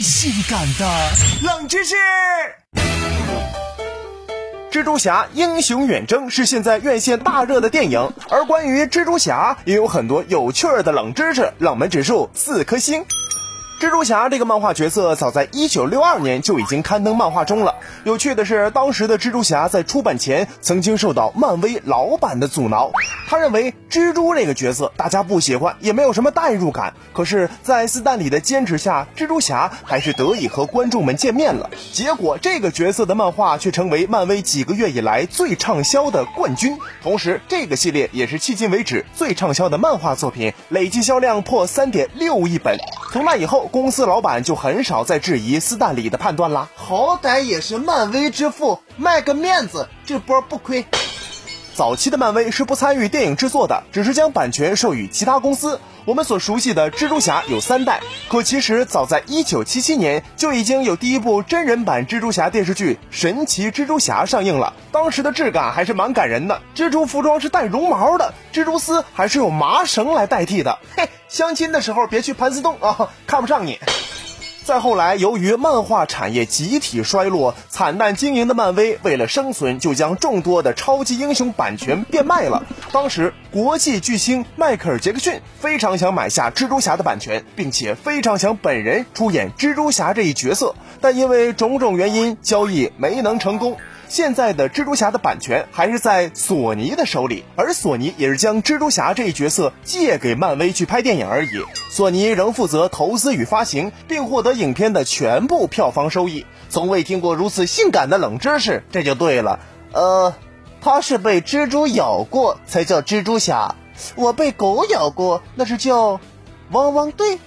性感的冷知识。蜘蛛侠英雄远征是现在院线大热的电影，而关于蜘蛛侠也有很多有趣儿的冷知识，冷门指数四颗星。蜘蛛侠这个漫画角色早在一九六二年就已经刊登漫画中了。有趣的是，当时的蜘蛛侠在出版前曾经受到漫威老板的阻挠，他认为蜘蛛这个角色大家不喜欢，也没有什么代入感。可是，在斯坦李的坚持下，蜘蛛侠还是得以和观众们见面了。结果，这个角色的漫画却成为漫威几个月以来最畅销的冠军，同时这个系列也是迄今为止最畅销的漫画作品，累计销量破三点六亿本。从那以后，公司老板就很少再质疑斯坦李的判断了。好歹也是漫威之父，卖个面子，这波不亏。早期的漫威是不参与电影制作的，只是将版权授予其他公司。我们所熟悉的蜘蛛侠有三代，可其实早在1977年就已经有第一部真人版蜘蛛侠电视剧《神奇蜘蛛侠》上映了。当时的质感还是蛮感人的，蜘蛛服装是带绒毛的，蜘蛛丝还是用麻绳来代替的。嘿，相亲的时候别去盘丝洞啊，看不上你。再后来，由于漫画产业集体衰落、惨淡经营的漫威，为了生存，就将众多的超级英雄版权变卖了。当时，国际巨星迈克尔·杰克逊非常想买下蜘蛛侠的版权，并且非常想本人出演蜘蛛侠这一角色，但因为种种原因，交易没能成功。现在的蜘蛛侠的版权还是在索尼的手里，而索尼也是将蜘蛛侠这一角色借给漫威去拍电影而已。索尼仍负责投资与发行，并获得影片的全部票房收益。从未听过如此性感的冷知识，这就对了。呃，他是被蜘蛛咬过才叫蜘蛛侠，我被狗咬过，那是叫汪汪队。